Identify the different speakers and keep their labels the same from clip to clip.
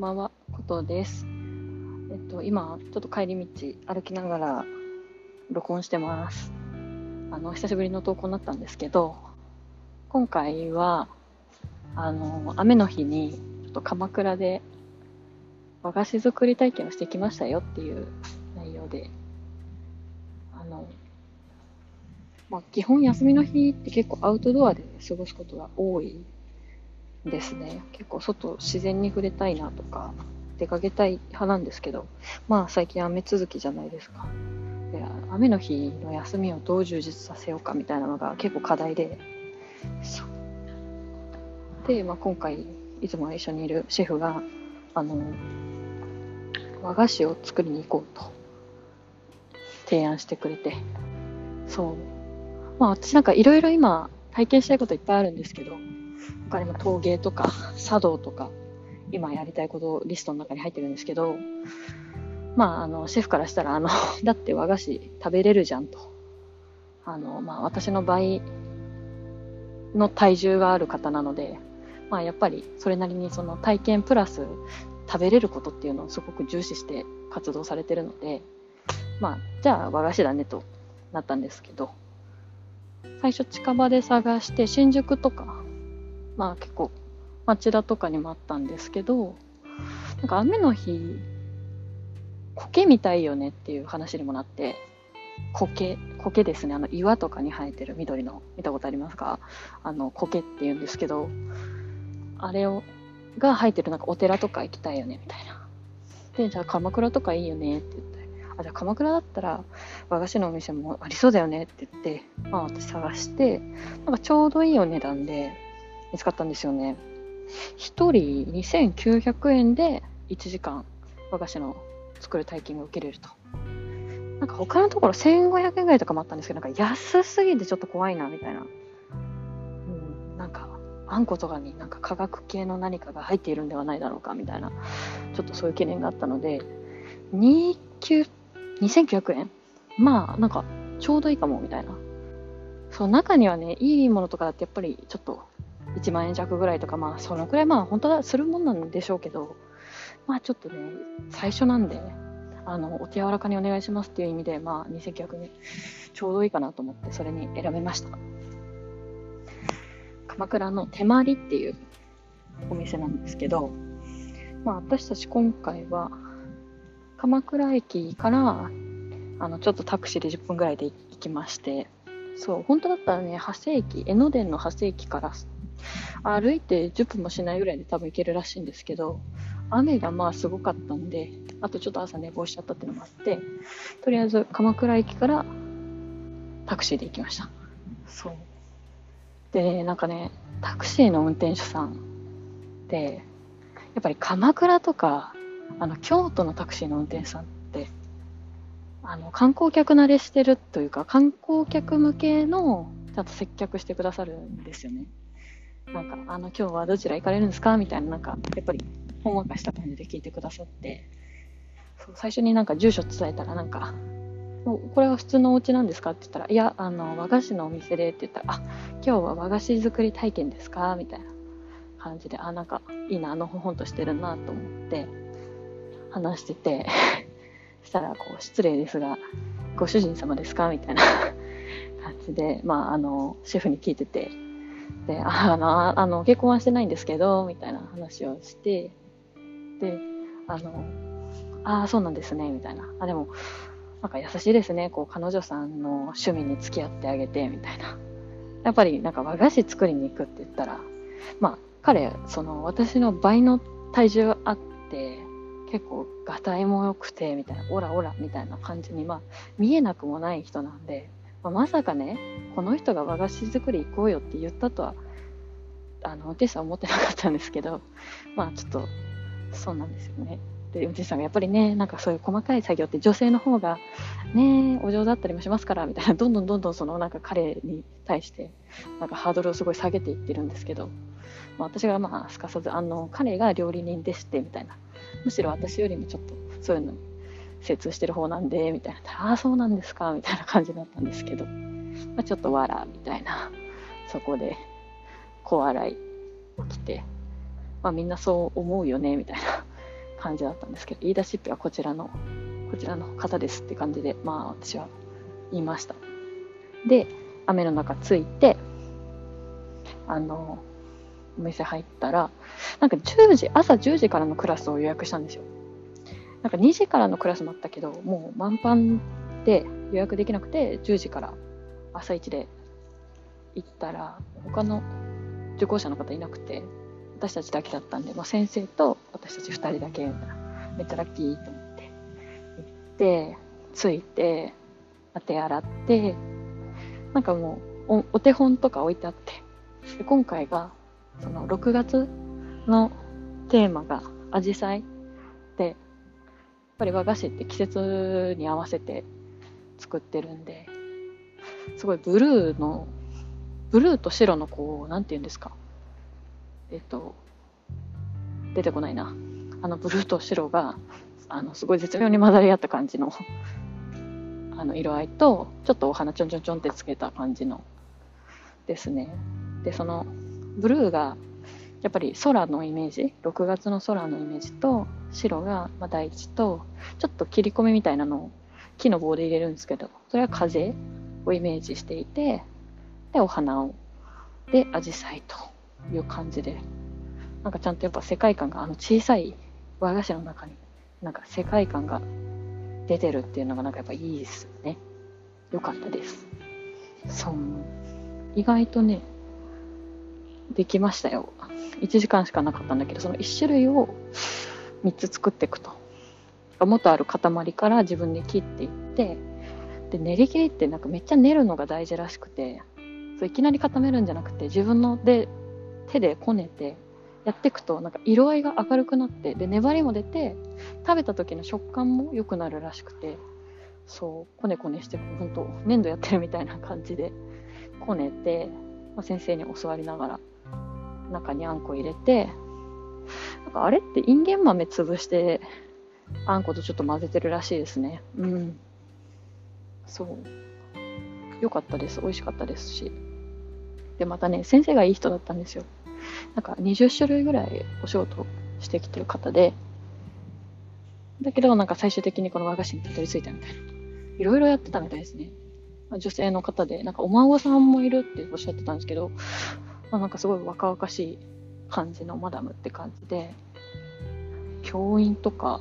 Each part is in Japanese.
Speaker 1: んばんは、ことです。えっと、今、ちょっと帰り道、歩きながら録音してます。あの、久しぶりの投稿になったんですけど、今回は、あの、雨の日に、ちょっと鎌倉で和菓子作り体験をしてきましたよっていう内容で、あの、まあ、基本休みの日って結構アウトドアで過ごすことが多いですね。結構外、自然に触れたいなとか、出かけたい派なんですけど、まあ最近雨続きじゃないですか。で雨の日の休みをどう充実させようかみたいなのが結構課題で、そうで、まあ、今回いつも一緒にいるシェフが、あの、和菓子を作りに行こうと提案してくれて、そう。まあ私なんかいろいろ今体験したいこといっぱいあるんですけど、他にも陶芸とか 茶道とか今やりたいことリストの中に入ってるんですけどまああのシェフからしたらあの だって和菓子食べれるじゃんと。あの、まあ、私の倍の体重がある方なので、まあ、やっぱりそれなりにその体験プラス食べれることっていうのをすごく重視して活動されてるのでまあじゃあ和菓子だねとなったんですけど最初近場で探して新宿とかまあ結構町田とかにもあったんですけど、なんか雨の日、苔みたいよねっていう話にもなって、苔、苔ですね、あの岩とかに生えてる緑の、見たことありますか？あの苔って言うんですけど、あれを、が生えてるなんかお寺とか行きたいよねみたいな。で、じゃあ鎌倉とかいいよねって言って、あ、じゃあ鎌倉だったら和菓子のお店もありそうだよねって言って、まあ私探して、なんかちょうどいいお値段で、見つかったんですよね。1人2900円で1時間和菓子の作る体験が受けれると。なんか他のところ1500円ぐらいとかもあったんですけど、なんか安すぎてちょっと怖いなみたいな。うん、なんかあんことかになんか化学系の何かが入っているんではないだろうかみたいな、ちょっとそういう懸念があったので、29 2900円？まあなんかちょうどいいかもみたいな。そう、中にはね、いいものとかだってやっぱりちょっと1万円弱ぐらいとか、まあ、そのくらい、まあ、本当はするもんなんでしょうけど、まあ、ちょっとね、最初なんで、あの、お手柔らかにお願いしますっていう意味で、まあ、2900円、ちょうどいいかなと思って、それに選べました。鎌倉の手まりっていうお店なんですけど、まあ、私たち今回は、鎌倉駅から、あの、ちょっとタクシーで10分ぐらいで行きまして、そう、本当だったらね、長谷駅、江ノ電の長谷駅から歩いて10分もしないぐらいで多分行けるらしいんですけど、雨がまあすごかったんで、あとちょっと朝寝坊しちゃったっていうのもあって、とりあえず鎌倉駅からタクシーで行きました。そう。でね、なんかね、タクシーの運転手さんって、やっぱり鎌倉とか、あの、京都のタクシーの運転手さんって、あの、観光客慣れしてるというか、観光客向けの、ちゃんと接客してくださるんですよね。なんか、あの、今日はどちら行かれるんですか？みたいな、なんか、やっぱり、ほんわかした感じで聞いてくださって、そう最初になんか住所伝えたら、なんか、これは普通のお家なんですか？って言ったら、いや、あの、和菓子のお店でって言ったら、あ、今日は和菓子作り体験ですか？みたいな感じで、あ、なんか、いいな、あのほほんとしてるなと思って、話してて、したら、こう、失礼ですが、ご主人様ですか？みたいな感じで、まあ、あの、シェフに聞いてて、で、あの、あの結婚はしてないんですけど、みたいな話をして、で、あの、ああ、そうなんですね、みたいな。あ、でも、なんか優しいですね、こう、彼女さんの趣味に付き合ってあげて、みたいな。やっぱり、なんか和菓子作りに行くって言ったら、まあ、彼、その、私の倍の体重あって、結構、がたいも良くて、みたいな、オラオラ、みたいな感じに、まあ、見えなくもない人なんで、まあ、まさかね、この人が和菓子作り行こうよって言ったとは、あの、運転手さんは思ってなかったんですけど、まあちょっと、そうなんですよね。で、運転手さんがやっぱりね、なんかそういう細かい作業って女性の方がね、お上手だったりもしますから、みたいな、どんどんどんどんそのなんか彼に対して、なんかハードルをすごい下げていってるんですけど、まあ私がまあすかさず、あの、彼が料理人でして、みたいな。むしろ私よりもちょっとそういうのに精通してる方なんで、みたいな。ああ、そうなんですか、みたいな感じだったんですけど、まあ、ちょっとわら、みたいな。そこで、小笑い起きて、まあみんなそう思うよね、みたいな感じだったんですけど、言い出しっぺはこちらの、こちらの方ですって感じで、まあ私は言いました。で、雨の中着いて、あの、お店入ったら、なんか10時、朝10時からのクラスを予約したんですよ。なんか2時からのクラスもあったけど、もう満帆で予約できなくて、10時から朝一で行ったら、他の受講者の方いなくて、私たちだけだったんで、もう先生と私たち2人だけみたいな、めっちゃラッキーと思って、行って、着いて、手洗って、なんかもうお、お手本とか置いてあって、で今回が、その6月のテーマがアジサイで、やっぱり和菓子って季節に合わせて作ってるんで、すごいブルーの、ブルーと白のこう、なんて言うんですか？えっと、出てこないな。あのブルーと白が、あの、すごい絶妙に混ざり合った感じのあの色合いと、ちょっとお花ちょんちょんちょんってつけた感じのですね。で、その、ブルーが、やっぱり空のイメージ、6月の空のイメージと、白が、大地と、ちょっと切り込みみたいなのを木の棒で入れるんですけど、それは風？をイメージしていて、で、お花を、で、アジサイという感じで、なんかちゃんとやっぱ世界観が、あの小さい和菓子の中に、なんか世界観が出てるっていうのがなんかやっぱいいですよね。よかったです。そう。意外とね、できましたよ。1時間しかなかったんだけど、その1種類を3つ作っていくと。元ある塊から自分で切っていって、で、練り切りってなんかめっちゃ練るのが大事らしくて、そういきなり固めるんじゃなくて、自分ので手でこねて、やっていくとなんか色合いが明るくなってで粘りも出て食べた時の食感も良くなるらしくてそうこねこねして本当粘土やってるみたいな感じでこねて、まあ、先生に教わりながら中にあんこ入れてなんかあれってインゲン豆潰してあんことちょっと混ぜてるらしいですね。うん。そう。良かったです。美味しかったですし。でまたね先生がいい人だったんですよ。なんか20種類ぐらいお仕事してきてる方で、だけどなんか最終的にこの和菓子にたどり着いたみたいな。いろいろやってたみたいですね。女性の方で、なんかお孫さんもいるっておっしゃってたんですけど、まあ、なんかすごい若々しい感じのマダムって感じで、教員とか、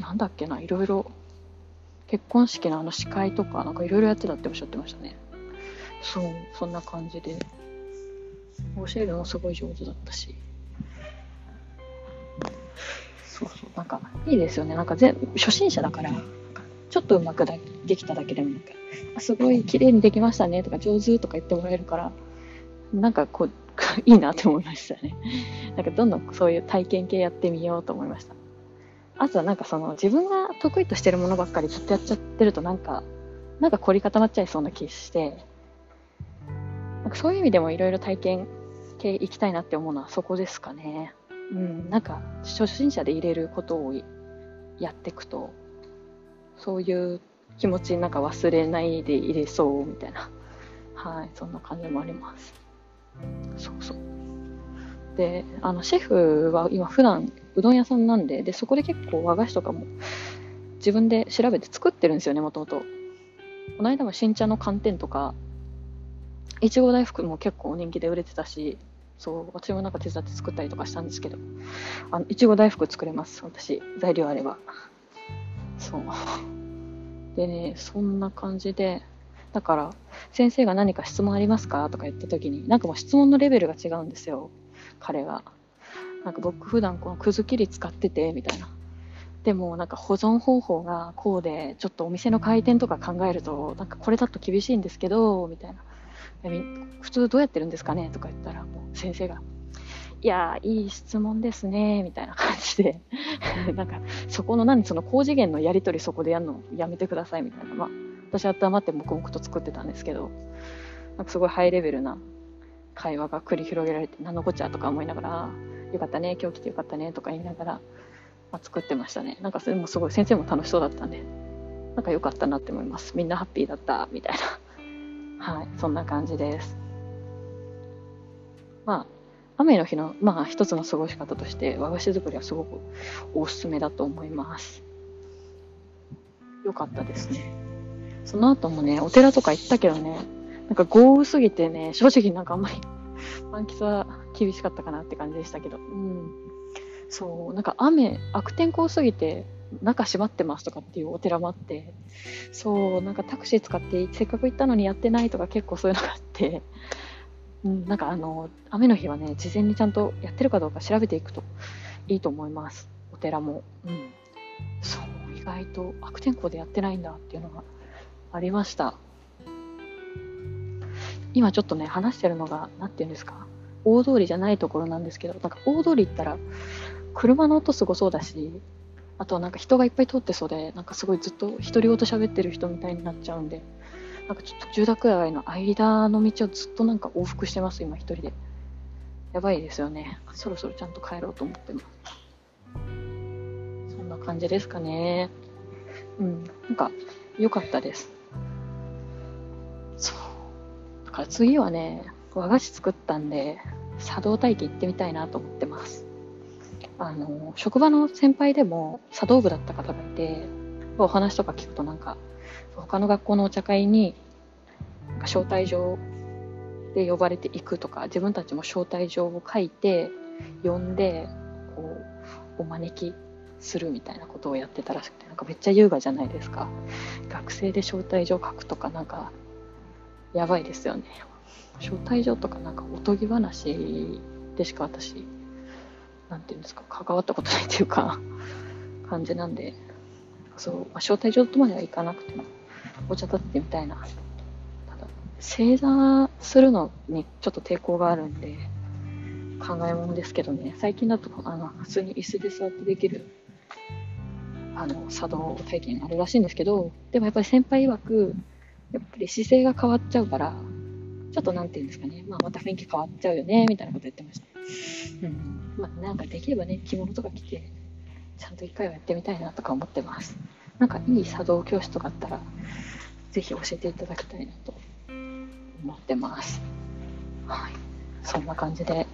Speaker 1: なんだっけな、いろいろ、結婚式のあの司会とか、なんかいろいろやってたっておっしゃってましたね。そう、そんな感じで。教えるのすごい上手だったし。そうそう、なんか、いいですよね。なんか全、初心者だから、ちょっとうまくできただけでも、なんか、すごい綺麗にできましたねとか、上手とか言ってもらえるから、なんかこう、いいなって思いましたね。なんかどんどんそういう体験系やってみようと思いました。あとはなんかその自分が得意としてるものばっかりずっとやっちゃってるとなんか、なんか凝り固まっちゃいそうな気して、なんかそういう意味でもいろいろ体験系行きたいなって思うのはそこですかね。うん、なんか初心者で入れることをやっていくと、そういう気持ちなんか忘れないで入れそうみたいな、はい、そんな感じもあります。そうそう。で、あの、シェフは今普段うどん屋さんなんで、で、そこで結構和菓子とかも自分で調べて作ってるんですよね、もともと。この間も新茶の寒天とか、いちご大福も結構人気で売れてたし、そう、私もなんか手伝って作ったりとかしたんですけど、あの、いちご大福作れます、私。材料あれば。そう。でね、そんな感じで、だから、先生が何か質問ありますか？とか言った時に、なんかもう質問のレベルが違うんですよ。彼が。なんか僕普段このくず切り使ってて、みたいな。でもなんか保存方法がこうで、ちょっとお店の開店とか考えると、なんかこれだと厳しいんですけど、みたいな。普通どうやってるんですかね？とか言ったら、もう先生が、いやいい質問ですね、みたいな感じで、なんか、そこの何、その高次元のやり取りそこでやるの？やめてください、みたいな。まあ、私は黙って黙々と作ってたんですけど、なんかすごいハイレベルな会話が繰り広げられて、何のこっちゃとか思いながら、よかったね、今日来てよかったね、とか言いながら、まあ、作ってましたね。なんかそれもすごい、先生も楽しそうだったんで、なんか良かったなって思います。みんなハッピーだった、みたいな。はい、そんな感じです。まあ、雨の日の、まあ、一つの過ごし方として和菓子作りはすごくおすすめだと思います。よかったですね。その後もね、お寺とか行ったけどね、なんか豪雨すぎてね、正直なんかあんまり 満喫は厳しかったかなって感じでしたけど、うん。そう、なんか雨、悪天候すぎて、中閉まってますとかっていうお寺もあって、そう、なんかタクシー使ってせっかく行ったのにやってないとか結構そういうのがあって、うん、なんかあの、雨の日はね、事前にちゃんとやってるかどうか調べていくといいと思います。お寺も。うん。そう、意外と悪天候でやってないんだっていうのがありました。今ちょっとね、話してるのが、何て言うんですか、大通りじゃないところなんですけど、なんか大通り行ったら、車の音すごそうだし、あとはなんか人がいっぱい通ってそうで、なんかすごいずっと独り言喋ってる人みたいになっちゃうんで、なんかちょっと住宅街の間の道をずっとなんか往復してます、今一人で。やばいですよね。そろそろちゃんと帰ろうと思ってます。そんな感じですかね。うん、なんか良かったです。そう。だから次はね、和菓子作ったんで、茶道体験行ってみたいなと思ってます。あの、職場の先輩でも茶道部だった方がいて、お話とか聞くとなんか、他の学校のお茶会に招待状で呼ばれていくとか自分たちも招待状を書いて呼んでこうお招きするみたいなことをやってたらしくてなんかめっちゃ優雅じゃないですか学生で招待状書くとかなんかやばいですよね招待状とかなんかおとぎ話でしか私なんていうんですか関わったことないっていうか感じなんでそう、まあ、招待状とまではいかなくてもお茶立ってみたいな。ただ、正座するのにちょっと抵抗があるんで、考えものですけどね、最近だと、あの、普通に椅子で座ってできる、あの、茶道体験あるらしいんですけど、でもやっぱり先輩曰く、やっぱり姿勢が変わっちゃうから、ちょっとなんて言うんですかね、まあ、また雰囲気変わっちゃうよね、みたいなこと言ってました。うん。まあ、なんかできればね、着物とか着て、ちゃんと一回はやってみたいなとか思ってます。なんかいい茶道教室とかあったら、ぜひ教えていただきたいなと思ってます。はい。そんな感じで、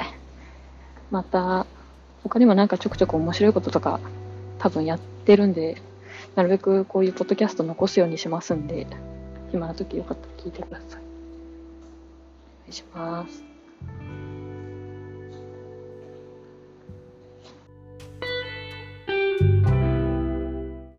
Speaker 1: また、他にもなんかちょくちょく面白いこととか多分やってるんで、なるべくこういうポッドキャスト残すようにしますんで、暇な時よかったら聞いてください。お願いします。